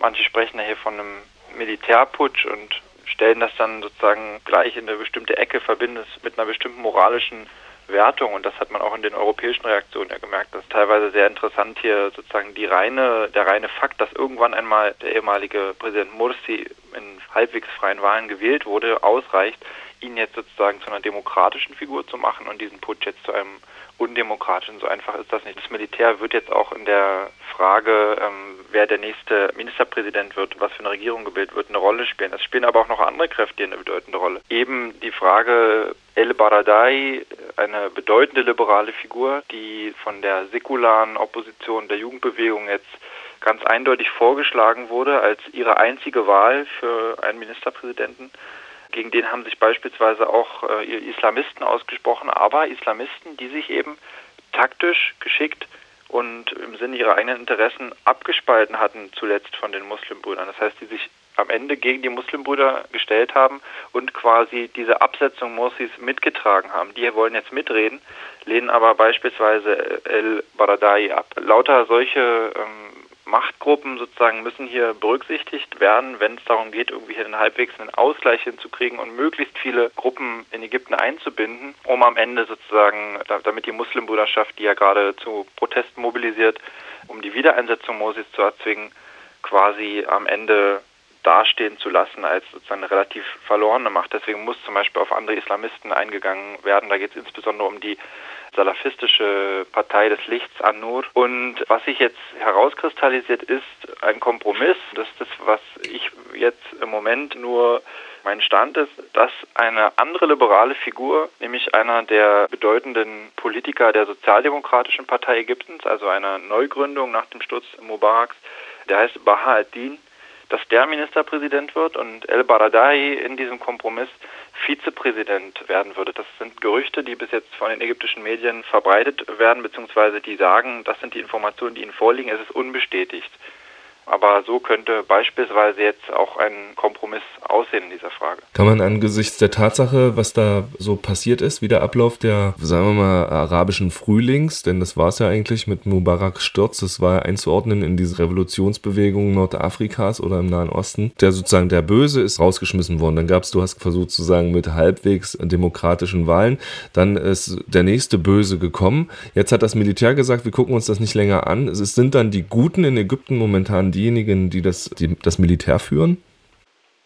Manche sprechen ja hier von einem Militärputsch und stellen das dann sozusagen gleich in eine bestimmte Ecke, verbinden es mit einer bestimmten moralischen Wertung und das hat man auch in den europäischen Reaktionen ja gemerkt. Das ist teilweise sehr interessant hier sozusagen die reine, der reine Fakt, dass irgendwann einmal der ehemalige Präsident Mursi in halbwegs freien Wahlen gewählt wurde, ausreicht, ihn jetzt sozusagen zu einer demokratischen Figur zu machen und diesen Putsch jetzt zu einem undemokratischen. So einfach ist das nicht. Das Militär wird jetzt auch in der Frage, ähm, wer der nächste Ministerpräsident wird, was für eine Regierung gebildet wird, eine Rolle spielen. Es spielen aber auch noch andere Kräfte eine bedeutende Rolle. Eben die Frage El Baradei, eine bedeutende liberale Figur, die von der säkularen Opposition der Jugendbewegung jetzt ganz eindeutig vorgeschlagen wurde als ihre einzige Wahl für einen Ministerpräsidenten. Gegen den haben sich beispielsweise auch äh, Islamisten ausgesprochen, aber Islamisten, die sich eben taktisch geschickt und im Sinne ihrer eigenen Interessen abgespalten hatten zuletzt von den Muslimbrüdern. Das heißt, die sich am Ende gegen die Muslimbrüder gestellt haben und quasi diese Absetzung Morsis mitgetragen haben. Die wollen jetzt mitreden, lehnen aber beispielsweise El Baradai ab. Lauter solche ähm, Machtgruppen sozusagen müssen hier berücksichtigt werden, wenn es darum geht, irgendwie hier einen halbwegs einen Ausgleich hinzukriegen und möglichst viele Gruppen in Ägypten einzubinden, um am Ende sozusagen, damit die Muslimbruderschaft, die ja gerade zu Protesten mobilisiert, um die Wiedereinsetzung Mosis zu erzwingen, quasi am Ende dastehen zu lassen als sozusagen eine relativ verlorene Macht. Deswegen muss zum Beispiel auf andere Islamisten eingegangen werden. Da geht es insbesondere um die salafistische Partei des Lichts An-Nur. Und was sich jetzt herauskristallisiert, ist ein Kompromiss. Das ist das, was ich jetzt im Moment nur mein Stand ist, dass eine andere liberale Figur, nämlich einer der bedeutenden Politiker der Sozialdemokratischen Partei Ägyptens, also einer Neugründung nach dem Sturz Mubaraks, der heißt Baha al-Din, dass der Ministerpräsident wird und El Baradei in diesem Kompromiss Vizepräsident werden würde. Das sind Gerüchte, die bis jetzt von den ägyptischen Medien verbreitet werden, beziehungsweise die sagen, das sind die Informationen, die ihnen vorliegen. Es ist unbestätigt. Aber so könnte beispielsweise jetzt auch ein Kompromiss aussehen in dieser Frage. Kann man angesichts der Tatsache, was da so passiert ist, wie der Ablauf der, sagen wir mal, arabischen Frühlings, denn das war es ja eigentlich mit Mubaraks Sturz, das war ja einzuordnen in diese Revolutionsbewegung Nordafrikas oder im Nahen Osten, der sozusagen der Böse ist rausgeschmissen worden. Dann gab es, du hast versucht zu sagen, mit halbwegs demokratischen Wahlen. Dann ist der nächste Böse gekommen. Jetzt hat das Militär gesagt, wir gucken uns das nicht länger an. Es sind dann die Guten in Ägypten momentan die diejenigen, die das, die das Militär führen?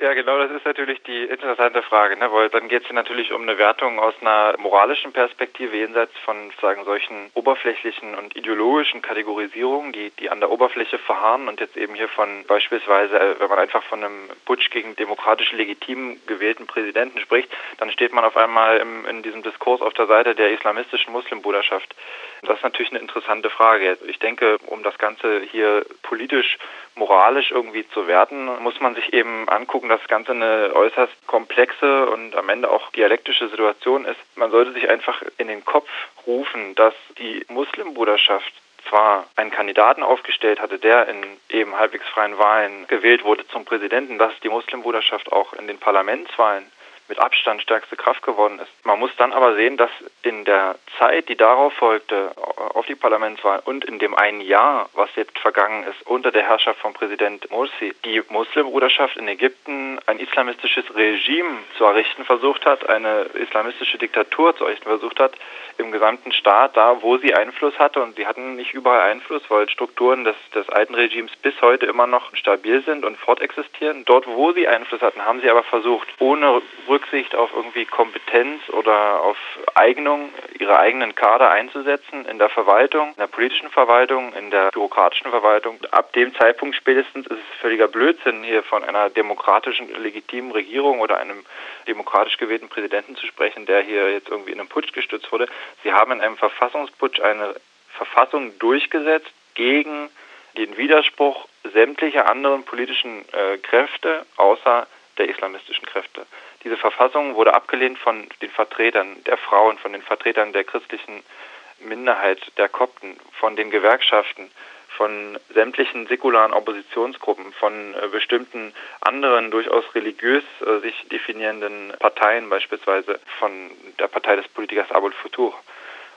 Ja, genau, das ist natürlich die interessante Frage, ne? weil dann geht es natürlich um eine Wertung aus einer moralischen Perspektive jenseits von sagen solchen oberflächlichen und ideologischen Kategorisierungen, die, die an der Oberfläche verharren und jetzt eben hier von beispielsweise, äh, wenn man einfach von einem Putsch gegen demokratisch legitim gewählten Präsidenten spricht, dann steht man auf einmal im, in diesem Diskurs auf der Seite der islamistischen Muslimbruderschaft. Das ist natürlich eine interessante Frage. Ich denke, um das Ganze hier politisch, moralisch irgendwie zu werten, muss man sich eben angucken, dass das Ganze eine äußerst komplexe und am Ende auch dialektische Situation ist. Man sollte sich einfach in den Kopf rufen, dass die Muslimbruderschaft zwar einen Kandidaten aufgestellt hatte, der in eben halbwegs freien Wahlen gewählt wurde zum Präsidenten, dass die Muslimbruderschaft auch in den Parlamentswahlen mit Abstand stärkste Kraft geworden ist. Man muss dann aber sehen, dass in der Zeit, die darauf folgte, auf die Parlamentswahl und in dem einen Jahr, was jetzt vergangen ist, unter der Herrschaft von Präsident Morsi, die Muslimbruderschaft in Ägypten ein islamistisches Regime zu errichten versucht hat, eine islamistische Diktatur zu errichten versucht hat, im gesamten Staat, da wo sie Einfluss hatte. Und sie hatten nicht überall Einfluss, weil Strukturen des, des alten Regimes bis heute immer noch stabil sind und fortexistieren. Dort, wo sie Einfluss hatten, haben sie aber versucht, ohne Rücksicht auf irgendwie Kompetenz oder auf Eignung ihre eigenen Kader einzusetzen in der Verwaltung, in der politischen Verwaltung, in der bürokratischen Verwaltung. Ab dem Zeitpunkt spätestens ist es völliger Blödsinn, hier von einer demokratischen, legitimen Regierung oder einem demokratisch gewählten Präsidenten zu sprechen, der hier jetzt irgendwie in einem Putsch gestützt wurde. Sie haben in einem Verfassungsputsch eine Verfassung durchgesetzt gegen den Widerspruch sämtlicher anderen politischen äh, Kräfte außer der islamistischen Kräfte. Diese Verfassung wurde abgelehnt von den Vertretern der Frauen, von den Vertretern der christlichen Minderheit, der Kopten, von den Gewerkschaften, von sämtlichen säkularen Oppositionsgruppen, von äh, bestimmten anderen durchaus religiös äh, sich definierenden Parteien, beispielsweise von der Partei des Politikers Abul Futur.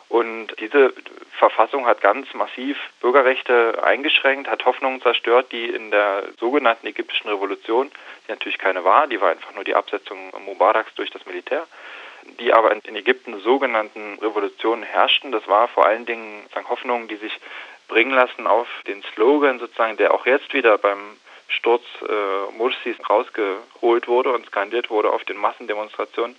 Und diese Verfassung hat ganz massiv Bürgerrechte eingeschränkt, hat Hoffnungen zerstört, die in der sogenannten ägyptischen Revolution, die natürlich keine war, die war einfach nur die Absetzung Mubaraks durch das Militär, die aber in Ägypten sogenannten Revolutionen herrschten. Das war vor allen Dingen Hoffnungen, die sich bringen lassen auf den Slogan sozusagen, der auch jetzt wieder beim Sturz äh, Mursis rausgeholt wurde und skandiert wurde auf den Massendemonstrationen.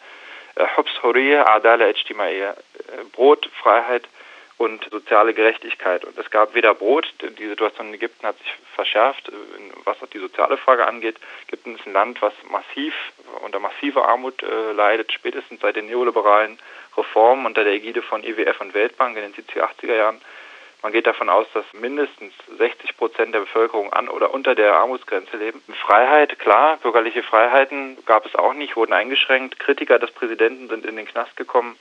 Äh, Hubs Hurriya Adala Ijtimaiya, äh, Brot, Freiheit und soziale Gerechtigkeit. Und es gab weder Brot, die Situation in Ägypten hat sich verschärft, was auch die soziale Frage angeht. Ägypten ist ein Land, was massiv unter massiver Armut äh, leidet, spätestens seit den neoliberalen Reformen unter der Ägide von IWF und Weltbank in den 70er, 80er Jahren man geht davon aus, dass mindestens 60 Prozent der Bevölkerung an oder unter der Armutsgrenze leben. Freiheit, klar, bürgerliche Freiheiten gab es auch nicht, wurden eingeschränkt. Kritiker des Präsidenten sind in den Knast gekommen.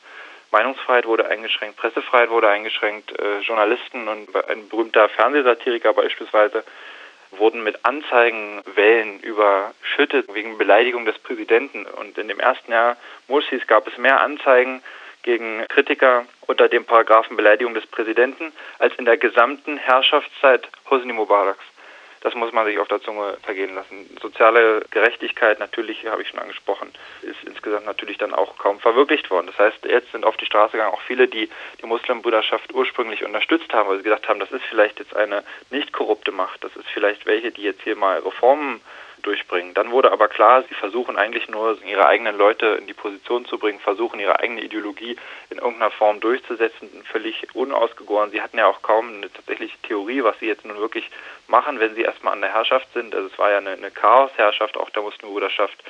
Meinungsfreiheit wurde eingeschränkt, Pressefreiheit wurde eingeschränkt, äh, Journalisten und ein berühmter Fernsehsatiriker beispielsweise wurden mit Anzeigenwellen überschüttet wegen Beleidigung des Präsidenten. Und in dem ersten Jahr Mursis gab es mehr Anzeigen gegen Kritiker unter dem Paragraphen Beleidigung des Präsidenten als in der gesamten Herrschaftszeit Hosni Mubaraks. Das muss man sich auf der Zunge vergehen lassen. Soziale Gerechtigkeit, natürlich, habe ich schon angesprochen, ist insgesamt natürlich dann auch kaum verwirklicht worden. Das heißt, jetzt sind auf die Straße gegangen auch viele, die die Muslimbrüderschaft ursprünglich unterstützt haben, weil sie gesagt haben, das ist vielleicht jetzt eine nicht korrupte Macht, das ist vielleicht welche, die jetzt hier mal Reformen durchbringen. Dann wurde aber klar, sie versuchen eigentlich nur, ihre eigenen Leute in die Position zu bringen, versuchen ihre eigene Ideologie in irgendeiner Form durchzusetzen, völlig unausgegoren. Sie hatten ja auch kaum eine tatsächliche Theorie, was sie jetzt nun wirklich machen, wenn sie erstmal an der Herrschaft sind. Also es war ja eine, eine Chaosherrschaft auch der Muslimbruderschaft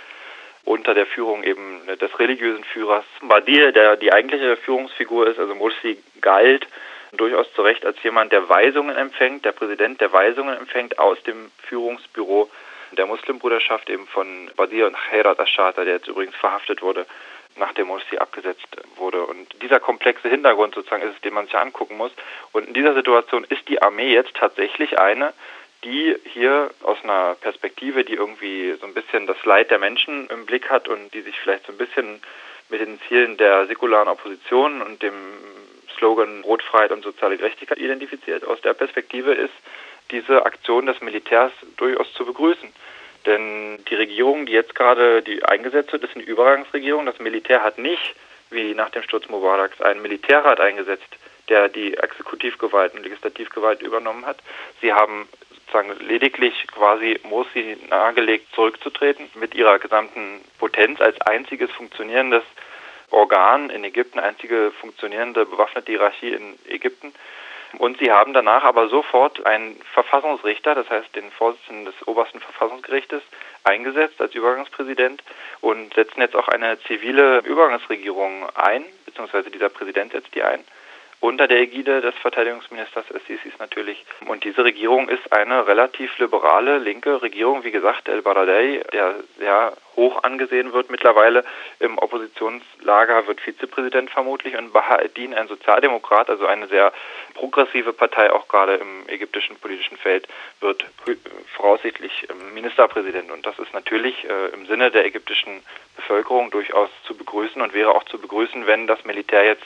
unter der Führung eben des religiösen Führers Badir, der die eigentliche Führungsfigur ist, also Mursi galt durchaus zu Recht als jemand, der Weisungen empfängt, der Präsident, der Weisungen empfängt aus dem Führungsbüro der Muslimbruderschaft eben von Badir und Khairat Ashata, der jetzt übrigens verhaftet wurde, nachdem Morsi abgesetzt wurde. Und dieser komplexe Hintergrund sozusagen ist es, den man sich angucken muss. Und in dieser Situation ist die Armee jetzt tatsächlich eine, die hier aus einer Perspektive, die irgendwie so ein bisschen das Leid der Menschen im Blick hat und die sich vielleicht so ein bisschen mit den Zielen der säkularen Opposition und dem Slogan Rotfreiheit und soziale Gerechtigkeit identifiziert. Aus der Perspektive ist diese Aktion des Militärs durchaus zu begrüßen. Denn die Regierung, die jetzt gerade die eingesetzt wird, ist eine Übergangsregierung. Das Militär hat nicht, wie nach dem Sturz Mubaraks, einen Militärrat eingesetzt, der die Exekutivgewalt und Legislativgewalt übernommen hat. Sie haben sozusagen lediglich quasi Morsi nahegelegt, zurückzutreten mit ihrer gesamten Potenz als einziges funktionierendes Organ in Ägypten, einzige funktionierende bewaffnete Hierarchie in Ägypten. Und sie haben danach aber sofort einen Verfassungsrichter, das heißt den Vorsitzenden des obersten Verfassungsgerichtes, eingesetzt als Übergangspräsident und setzen jetzt auch eine zivile Übergangsregierung ein, beziehungsweise dieser Präsident setzt die ein unter der Ägide des Verteidigungsministers Sisis natürlich. Und diese Regierung ist eine relativ liberale, linke Regierung. Wie gesagt, El Baradei, der sehr hoch angesehen wird mittlerweile im Oppositionslager, wird Vizepräsident vermutlich. Und Baha'eddin, ein Sozialdemokrat, also eine sehr progressive Partei, auch gerade im ägyptischen politischen Feld, wird voraussichtlich Ministerpräsident. Und das ist natürlich äh, im Sinne der ägyptischen Bevölkerung durchaus zu begrüßen und wäre auch zu begrüßen, wenn das Militär jetzt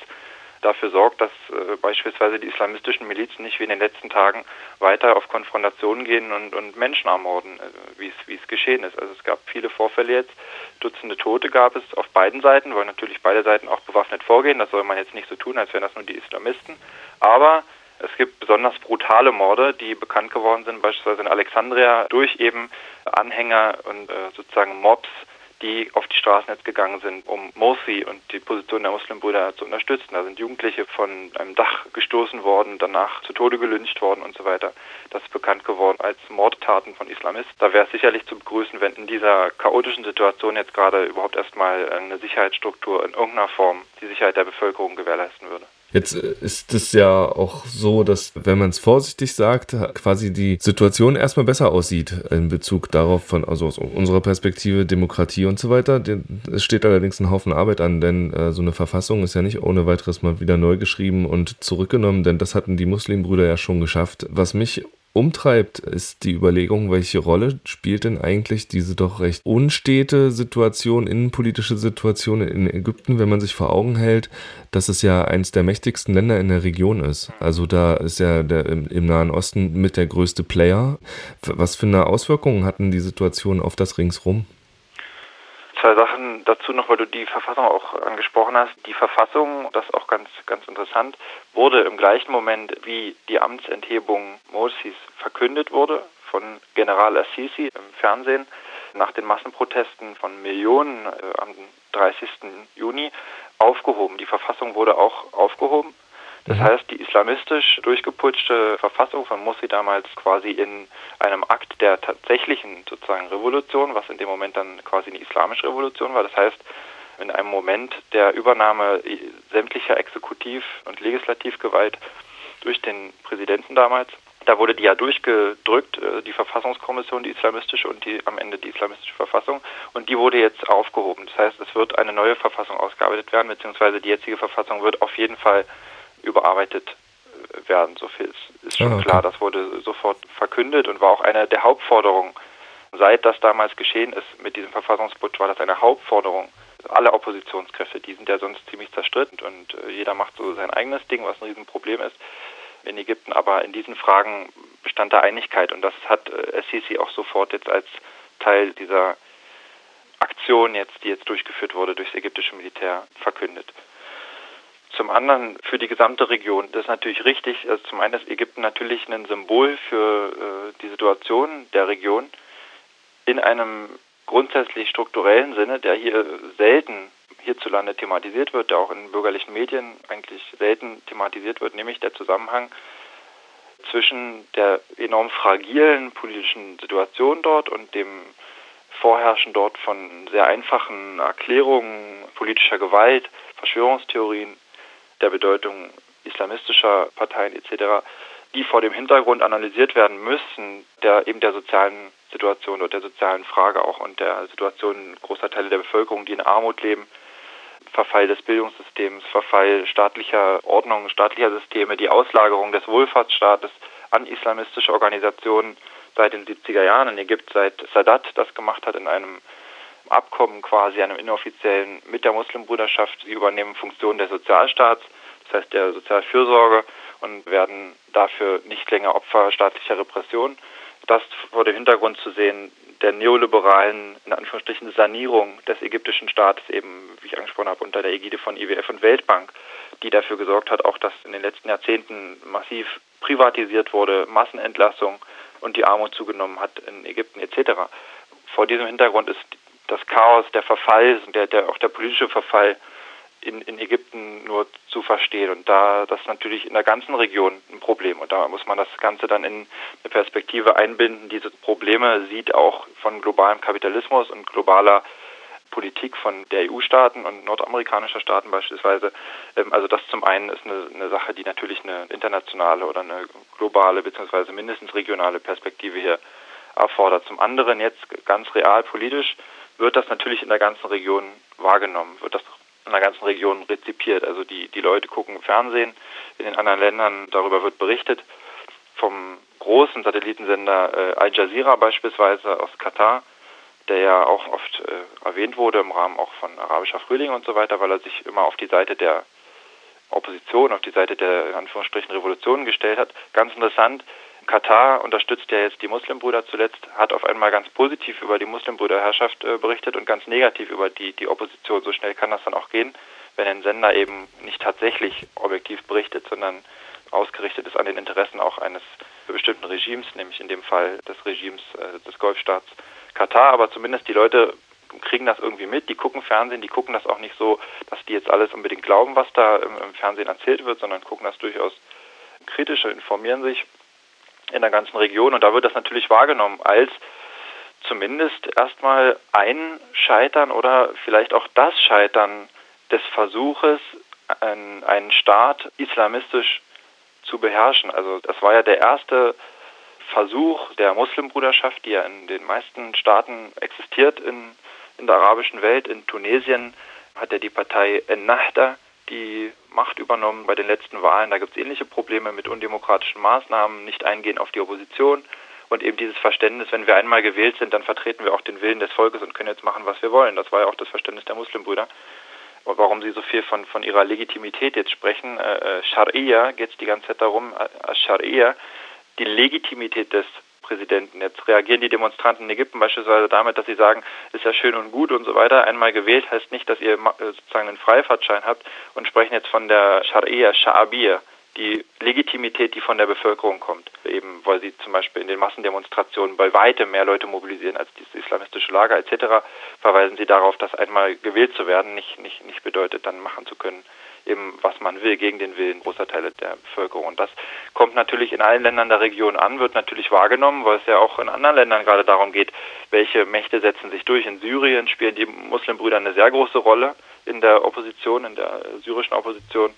dafür sorgt, dass äh, beispielsweise die islamistischen Milizen nicht wie in den letzten Tagen weiter auf Konfrontationen gehen und, und Menschen ermorden, äh, wie es geschehen ist. Also es gab viele Vorfälle jetzt, Dutzende Tote gab es auf beiden Seiten, weil natürlich beide Seiten auch bewaffnet vorgehen. Das soll man jetzt nicht so tun, als wären das nur die Islamisten. Aber es gibt besonders brutale Morde, die bekannt geworden sind, beispielsweise in Alexandria, durch eben Anhänger und äh, sozusagen Mobs, die auf die Straßen jetzt gegangen sind, um Morsi und die Position der Muslimbrüder zu unterstützen. Da sind Jugendliche von einem Dach gestoßen worden, danach zu Tode gelyncht worden und so weiter. Das ist bekannt geworden als Mordtaten von Islamisten. Da wäre es sicherlich zu begrüßen, wenn in dieser chaotischen Situation jetzt gerade überhaupt erstmal eine Sicherheitsstruktur in irgendeiner Form die Sicherheit der Bevölkerung gewährleisten würde. Jetzt äh, ist es ja auch so, dass, wenn man es vorsichtig sagt, quasi die Situation erstmal besser aussieht in Bezug darauf von, also aus unserer Perspektive, Demokratie und so weiter. Es steht allerdings ein Haufen Arbeit an, denn äh, so eine Verfassung ist ja nicht ohne weiteres mal wieder neu geschrieben und zurückgenommen, denn das hatten die Muslimbrüder ja schon geschafft. Was mich umtreibt, ist die Überlegung, welche Rolle spielt denn eigentlich diese doch recht unstete Situation, innenpolitische Situation in Ägypten, wenn man sich vor Augen hält, dass es ja eines der mächtigsten Länder in der Region ist. Also da ist ja der, im, im Nahen Osten mit der größte Player. Was für eine Auswirkungen hatten die Situation auf das Ringsrum? Zwei Sachen dazu noch, weil du die Verfassung auch angesprochen hast. Die Verfassung, das ist auch ganz, ganz interessant, wurde im gleichen Moment, wie die Amtsenthebung Morsis verkündet wurde von General Assisi im Fernsehen, nach den Massenprotesten von Millionen äh, am 30. Juni aufgehoben. Die Verfassung wurde auch aufgehoben. Das mhm. heißt, islamistisch durchgeputschte Verfassung von Mursi damals quasi in einem Akt der tatsächlichen sozusagen Revolution, was in dem Moment dann quasi eine islamische Revolution war. Das heißt, in einem Moment der Übernahme sämtlicher Exekutiv- und Legislativgewalt durch den Präsidenten damals. Da wurde die ja durchgedrückt, äh, die Verfassungskommission, die islamistische und die am Ende die islamistische Verfassung. Und die wurde jetzt aufgehoben. Das heißt, es wird eine neue Verfassung ausgearbeitet werden, beziehungsweise die jetzige Verfassung wird auf jeden Fall überarbeitet werden. So viel ist, ist schon ah, okay. klar. Das wurde sofort verkündet und war auch eine der Hauptforderungen. Seit das damals geschehen ist mit diesem Verfassungsputsch, war das eine Hauptforderung. Alle Oppositionskräfte, die sind ja sonst ziemlich zerstritten und äh, jeder macht so sein eigenes Ding, was ein Riesenproblem ist in Ägypten. Aber in diesen Fragen bestand da Einigkeit und das hat äh, Sisi auch sofort jetzt als Teil dieser Aktion jetzt, die jetzt durchgeführt wurde durchs ägyptische Militär, verkündet. Zum anderen für die gesamte Region. Das ist natürlich richtig. Also zum einen ist Ägypten natürlich ein Symbol für äh, die Situation der Region in einem grundsätzlich strukturellen Sinne, der hier selten hierzulande thematisiert wird, der auch in bürgerlichen Medien eigentlich selten thematisiert wird, nämlich der Zusammenhang zwischen der enorm fragilen politischen Situation dort und dem Vorherrschen dort von sehr einfachen Erklärungen politischer Gewalt, Verschwörungstheorien der Bedeutung islamistischer Parteien etc., die vor dem Hintergrund analysiert werden müssen, der eben der sozialen Situation oder der sozialen Frage auch und der Situation großer Teile der Bevölkerung, die in Armut leben, Verfall des Bildungssystems, Verfall staatlicher Ordnungen, staatlicher Systeme, die Auslagerung des Wohlfahrtsstaates an islamistische Organisationen seit den 70er Jahren in Ägypten, seit Sadat das gemacht hat in einem Abkommen quasi, einem inoffiziellen mit der Muslimbruderschaft. Sie übernehmen Funktionen des Sozialstaats, das heißt der Sozialfürsorge und werden dafür nicht länger Opfer staatlicher Repression. Das vor dem Hintergrund zu sehen der neoliberalen, in Anführungsstrichen, Sanierung des ägyptischen Staates, eben, wie ich angesprochen habe, unter der Ägide von IWF und Weltbank, die dafür gesorgt hat, auch dass in den letzten Jahrzehnten massiv privatisiert wurde, Massenentlassung und die Armut zugenommen hat in Ägypten etc. Vor diesem Hintergrund ist das Chaos, der Verfall, der, der, auch der politische Verfall in, in Ägypten nur zu verstehen. Und da das natürlich in der ganzen Region ein Problem. Und da muss man das Ganze dann in eine Perspektive einbinden. Diese Probleme sieht auch von globalem Kapitalismus und globaler Politik von der EU-Staaten und nordamerikanischer Staaten beispielsweise. Ähm, also das zum einen ist eine, eine Sache, die natürlich eine internationale oder eine globale beziehungsweise mindestens regionale Perspektive hier erfordert. Zum anderen jetzt ganz real politisch wird das natürlich in der ganzen Region wahrgenommen, wird das in der ganzen Region rezipiert. Also die, die Leute gucken Fernsehen in den anderen Ländern, darüber wird berichtet. Vom großen Satellitensender äh, Al Jazeera beispielsweise aus Katar, der ja auch oft äh, erwähnt wurde im Rahmen auch von arabischer Frühling und so weiter, weil er sich immer auf die Seite der Opposition, auf die Seite der in Anführungsstrichen Revolution gestellt hat. Ganz interessant, Katar unterstützt ja jetzt die Muslimbrüder zuletzt, hat auf einmal ganz positiv über die Muslimbrüderherrschaft äh, berichtet und ganz negativ über die, die Opposition. So schnell kann das dann auch gehen, wenn ein Sender eben nicht tatsächlich objektiv berichtet, sondern ausgerichtet ist an den Interessen auch eines bestimmten Regimes, nämlich in dem Fall des Regimes äh, des Golfstaats Katar. Aber zumindest die Leute kriegen das irgendwie mit, die gucken Fernsehen, die gucken das auch nicht so, dass die jetzt alles unbedingt glauben, was da im, im Fernsehen erzählt wird, sondern gucken das durchaus kritisch und informieren sich in der ganzen Region. Und da wird das natürlich wahrgenommen als zumindest erstmal ein Scheitern oder vielleicht auch das Scheitern des Versuches, einen Staat islamistisch zu beherrschen. Also das war ja der erste Versuch der Muslimbruderschaft, die ja in den meisten Staaten existiert in, in der arabischen Welt. In Tunesien hat ja die Partei Ennahda die Macht übernommen bei den letzten Wahlen. Da gibt es ähnliche Probleme mit undemokratischen Maßnahmen, nicht eingehen auf die Opposition und eben dieses Verständnis, wenn wir einmal gewählt sind, dann vertreten wir auch den Willen des Volkes und können jetzt machen, was wir wollen. Das war ja auch das Verständnis der Muslimbrüder. Und warum Sie so viel von, von ihrer Legitimität jetzt sprechen, äh, äh Scharia, geht es die ganze Zeit darum, äh, Scharia, die Legitimität des Präsidenten. Jetzt reagieren die Demonstranten in Ägypten beispielsweise damit, dass sie sagen, ist ja schön und gut und so weiter. Einmal gewählt heißt nicht, dass ihr äh, sozusagen einen Freifahrtschein habt und sprechen jetzt von der Scharia, Sha'abir, die Legitimität, die von der Bevölkerung kommt. Eben weil sie zum Beispiel in den Massendemonstrationen bei weitem mehr Leute mobilisieren als dieses islamistische Lager etc., verweisen sie darauf, dass einmal gewählt zu werden nicht, nicht, nicht bedeutet, dann machen zu können, eben was man will, gegen den Willen großer Teile der Bevölkerung. Und das kommt natürlich in allen Ländern der Region an, wird natürlich wahrgenommen, weil es ja auch in anderen Ländern gerade darum geht, welche Mächte setzen sich durch. In Syrien spielen die Muslimbrüder eine sehr große Rolle in der Opposition, in der syrischen Opposition.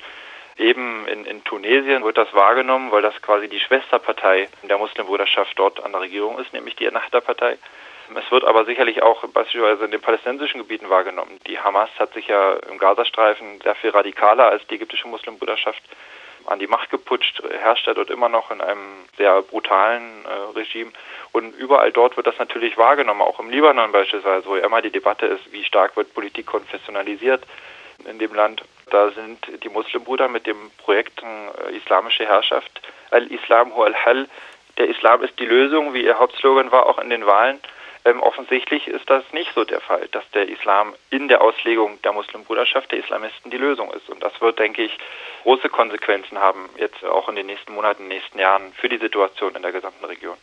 Eben in, in Tunesien wird das wahrgenommen, weil das quasi die Schwesterpartei der Muslimbruderschaft dort an der Regierung ist, nämlich die Ennahda-Partei. Es wird aber sicherlich auch beispielsweise in den palästinensischen Gebieten wahrgenommen. Die Hamas hat sich ja im Gazastreifen sehr viel radikaler als die ägyptische Muslimbruderschaft an die Macht geputscht, herrscht er dort immer noch in einem sehr brutalen äh, Regime. Und überall dort wird das natürlich wahrgenommen, auch im Libanon beispielsweise, wo ja immer die Debatte ist, wie stark wird Politik konfessionalisiert in dem Land. Da sind die Muslimbrüder mit dem Projekt äh, Islamische Herrschaft, Al-Islam hu al-Hal, der Islam ist die Lösung, wie ihr Hauptslogan war, auch in den Wahlen. Ähm, offensichtlich ist das nicht so der Fall, dass der Islam in der Auslegung der Muslimbruderschaft der Islamisten die Lösung ist. Und das wird, denke ich, große Konsequenzen haben, jetzt auch in den nächsten Monaten, nächsten Jahren für die Situation in der gesamten Region.